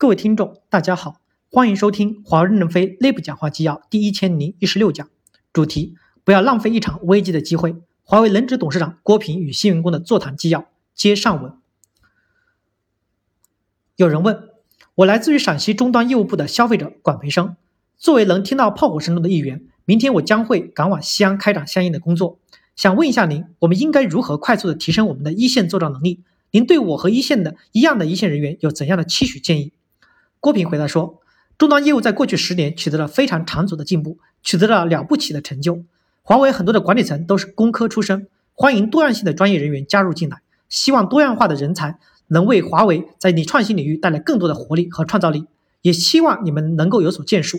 各位听众，大家好，欢迎收听华为任正非内部讲话纪要第一千零一十六讲，主题：不要浪费一场危机的机会。华为轮值董事长郭平与新员工的座谈纪要接上文。有人问，我来自于陕西终端业务部的消费者管培生，作为能听到炮火声中的一员，明天我将会赶往西安开展相应的工作，想问一下您，我们应该如何快速的提升我们的一线作战能力？您对我和一线的一样的一线人员有怎样的期许建议？郭平回答说：“终端业务在过去十年取得了非常长足的进步，取得了了不起的成就。华为很多的管理层都是工科出身，欢迎多样性的专业人员加入进来，希望多样化的人才能为华为在你创新领域带来更多的活力和创造力，也希望你们能够有所建树。”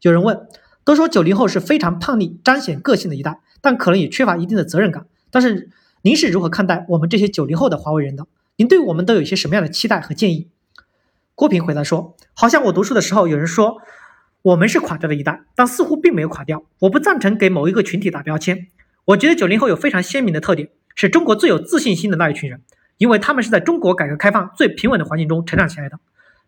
有人问：“都说九零后是非常叛逆、彰显个性的一代，但可能也缺乏一定的责任感。但是您是如何看待我们这些九零后的华为人的？您对我们都有一些什么样的期待和建议？”郭平回答说：“好像我读书的时候，有人说我们是垮掉的一代，但似乎并没有垮掉。我不赞成给某一个群体打标签。我觉得九零后有非常鲜明的特点，是中国最有自信心的那一群人，因为他们是在中国改革开放最平稳的环境中成长起来的。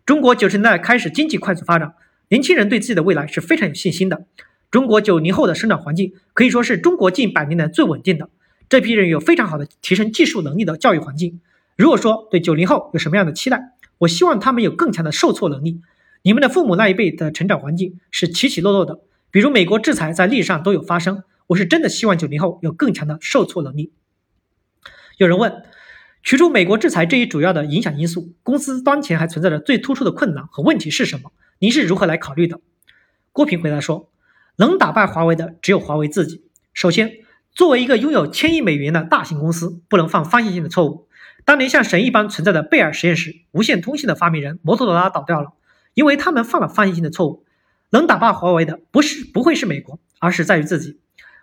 中国九十年代开始经济快速发展，年轻人对自己的未来是非常有信心的。中国九零后的生长环境可以说是中国近百年来最稳定的。这批人有非常好的提升技术能力的教育环境。如果说对九零后有什么样的期待？”我希望他们有更强的受挫能力。你们的父母那一辈的成长环境是起起落落的，比如美国制裁在历史上都有发生。我是真的希望九零后有更强的受挫能力。有人问，取出美国制裁这一主要的影响因素，公司当前还存在着最突出的困难和问题是什么？您是如何来考虑的？郭平回答说，能打败华为的只有华为自己。首先，作为一个拥有千亿美元的大型公司，不能犯方向性的错误。当年像神一般存在的贝尔实验室，无线通信的发明人摩托罗拉倒掉了，因为他们犯了放弃性的错误。能打败华为的不是不会是美国，而是在于自己。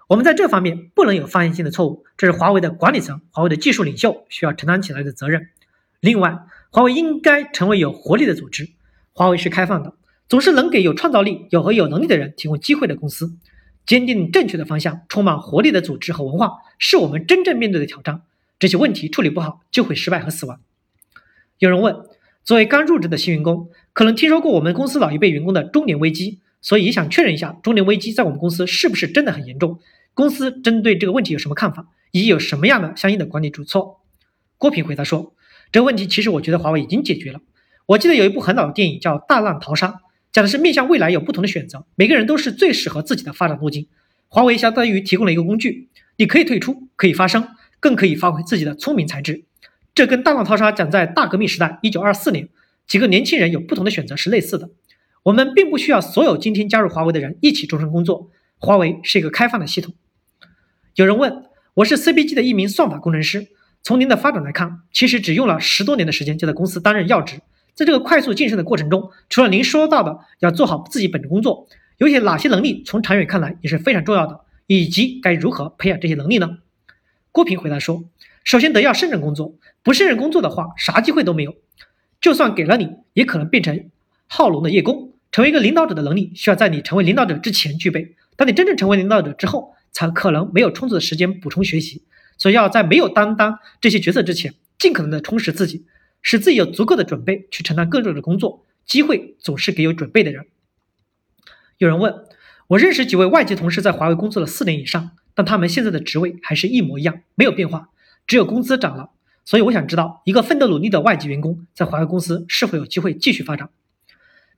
我们在这方面不能有放弃性的错误，这是华为的管理层、华为的技术领袖需要承担起来的责任。另外，华为应该成为有活力的组织。华为是开放的，总是能给有创造力、有和有能力的人提供机会的公司。坚定正确的方向、充满活力的组织和文化，是我们真正面对的挑战。这些问题处理不好，就会失败和死亡。有人问，作为刚入职的新员工，可能听说过我们公司老一辈员工的中年危机，所以也想确认一下，中年危机在我们公司是不是真的很严重？公司针对这个问题有什么看法，以及有什么样的相应的管理举措？郭平回答说，这个问题其实我觉得华为已经解决了。我记得有一部很老的电影叫《大浪淘沙》，讲的是面向未来有不同的选择，每个人都是最适合自己的发展路径。华为相当于提供了一个工具，你可以退出，可以发声。更可以发挥自己的聪明才智，这跟大浪淘沙讲在大革命时代一九二四年几个年轻人有不同的选择是类似的。我们并不需要所有今天加入华为的人一起终身工作，华为是一个开放的系统。有人问，我是 CPG 的一名算法工程师，从您的发展来看，其实只用了十多年的时间就在公司担任要职。在这个快速晋升的过程中，除了您说到的要做好自己本职工作，有些哪些能力从长远看来也是非常重要的，以及该如何培养这些能力呢？郭平回答说：“首先得要胜任工作，不胜任工作的话，啥机会都没有。就算给了你，也可能变成好龙的叶工。成为一个领导者的能力，需要在你成为领导者之前具备。当你真正成为领导者之后，才可能没有充足的时间补充学习。所以要在没有担当这些角色之前，尽可能的充实自己，使自己有足够的准备去承担更重的工作。机会总是给有准备的人。”有人问我认识几位外籍同事，在华为工作了四年以上。但他们现在的职位还是一模一样，没有变化，只有工资涨了。所以我想知道，一个奋斗努力的外籍员工在华为公司是否有机会继续发展？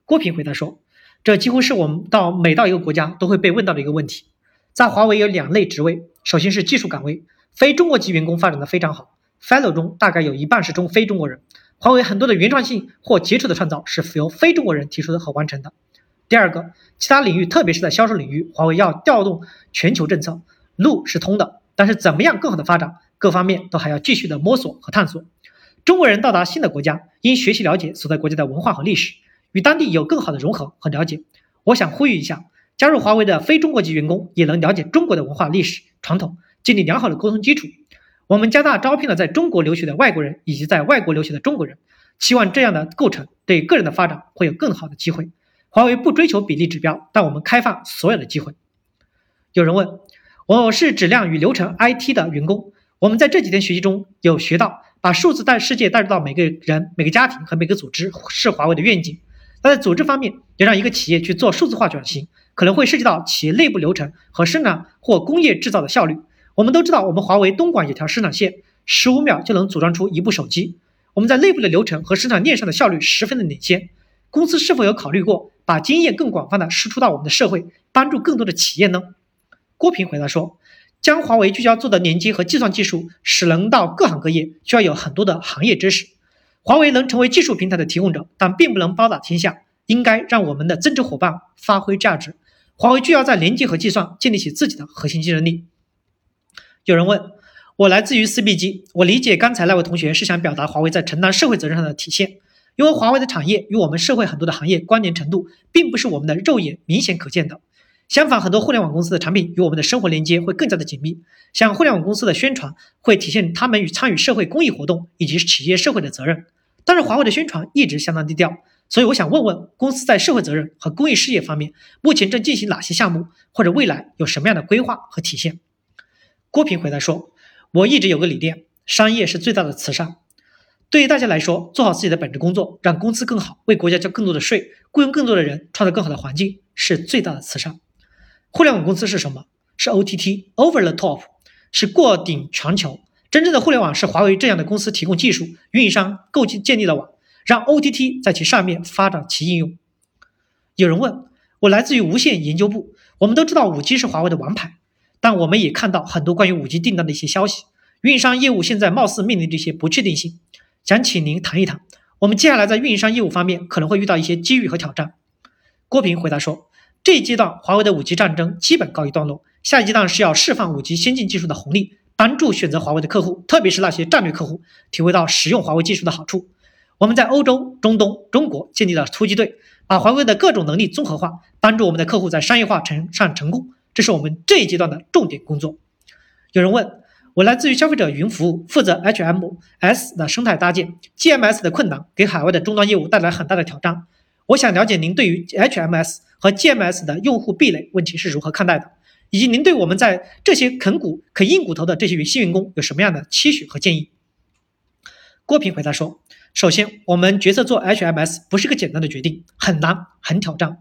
郭平回答说：“这几乎是我们到每到一个国家都会被问到的一个问题。在华为有两类职位，首先是技术岗位，非中国籍员工发展的非常好，Fellow 中大概有一半是中非中国人。华为很多的原创性或杰出的创造是由非中国人提出的和完成的。第二个，其他领域，特别是在销售领域，华为要调动全球政策。”路是通的，但是怎么样更好的发展，各方面都还要继续的摸索和探索。中国人到达新的国家，应学习了解所在国家的文化和历史，与当地有更好的融合和了解。我想呼吁一下，加入华为的非中国籍员工也能了解中国的文化历史传统，建立良好的沟通基础。我们加大招聘了在中国留学的外国人以及在外国留学的中国人，期望这样的构成对个人的发展会有更好的机会。华为不追求比例指标，但我们开放所有的机会。有人问。我是质量与流程 IT 的员工，我们在这几天学习中有学到把数字带世界带入到每个人、每个家庭和每个组织，是华为的愿景。那在组织方面，要让一个企业去做数字化转型，可能会涉及到企业内部流程和生产或工业制造的效率。我们都知道，我们华为东莞有条生产线，十五秒就能组装出一部手机。我们在内部的流程和生产链上的效率十分的领先。公司是否有考虑过把经验更广泛的输出到我们的社会，帮助更多的企业呢？郭平回答说。将华为聚焦做的连接和计算技术，使能到各行各业，需要有很多的行业知识。华为能成为技术平台的提供者，但并不能包打天下，应该让我们的增值伙伴发挥价值。华为就要在连接和计算建立起自己的核心竞争力。有人问我来自于 CBG，我理解刚才那位同学是想表达华为在承担社会责任上的体现，因为华为的产业与我们社会很多的行业关联程度，并不是我们的肉眼明显可见的。相反，很多互联网公司的产品与我们的生活连接会更加的紧密。像互联网公司的宣传，会体现他们与参与社会公益活动以及企业社会的责任。但是华为的宣传一直相当低调，所以我想问问公司在社会责任和公益事业方面，目前正进行哪些项目，或者未来有什么样的规划和体现？郭平回答说：“我一直有个理念，商业是最大的慈善。对于大家来说，做好自己的本职工作，让公司更好，为国家交更多的税，雇佣更多的人，创造更好的环境，是最大的慈善。”互联网公司是什么？是 OTT，Over the Top，是过顶全球。真正的互联网是华为这样的公司提供技术，运营商构建建立了网，让 OTT 在其上面发展其应用。有人问我来自于无线研究部，我们都知道五 G 是华为的王牌，但我们也看到很多关于五 G 订单的一些消息，运营商业务现在貌似面临这些不确定性，想请您谈一谈，我们接下来在运营商业务方面可能会遇到一些机遇和挑战。郭平回答说。这一阶段，华为的五 G 战争基本告一段落。下一阶段是要释放五 G 先进技术的红利，帮助选择华为的客户，特别是那些战略客户，体会到使用华为技术的好处。我们在欧洲、中东、中国建立了突击队，把华为的各种能力综合化，帮助我们的客户在商业化成上成功。这是我们这一阶段的重点工作。有人问我，来自于消费者云服务，负责 HMS 的生态搭建，GMS 的困难给海外的终端业务带来很大的挑战。我想了解您对于 HMS 和 GMS 的用户壁垒问题是如何看待的，以及您对我们在这些啃骨、啃硬骨头的这些新员工有什么样的期许和建议？郭平回答说：“首先，我们决策做 HMS 不是个简单的决定，很难，很挑战。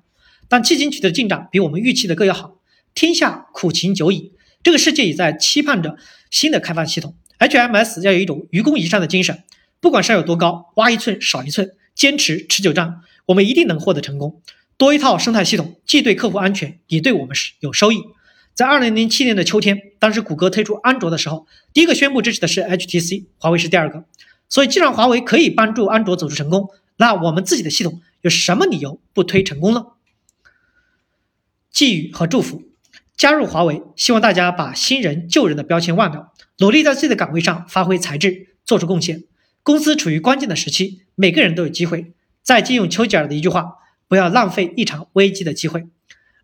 但迄今取得的进展比我们预期的更要好。天下苦秦久矣，这个世界也在期盼着新的开放系统。HMS 要有一种愚公移山的精神，不管山有多高，挖一寸少一寸，坚持持久战。”我们一定能获得成功。多一套生态系统，既对客户安全，也对我们是有收益。在二零零七年的秋天，当时谷歌推出安卓的时候，第一个宣布支持的是 HTC，华为是第二个。所以，既然华为可以帮助安卓走出成功，那我们自己的系统有什么理由不推成功呢？寄语和祝福：加入华为，希望大家把新人旧人的标签忘掉，努力在自己的岗位上发挥才智，做出贡献。公司处于关键的时期，每个人都有机会。再借用丘吉尔的一句话：“不要浪费一场危机的机会。”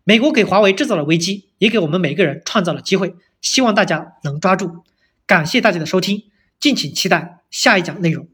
美国给华为制造了危机，也给我们每个人创造了机会。希望大家能抓住。感谢大家的收听，敬请期待下一讲内容。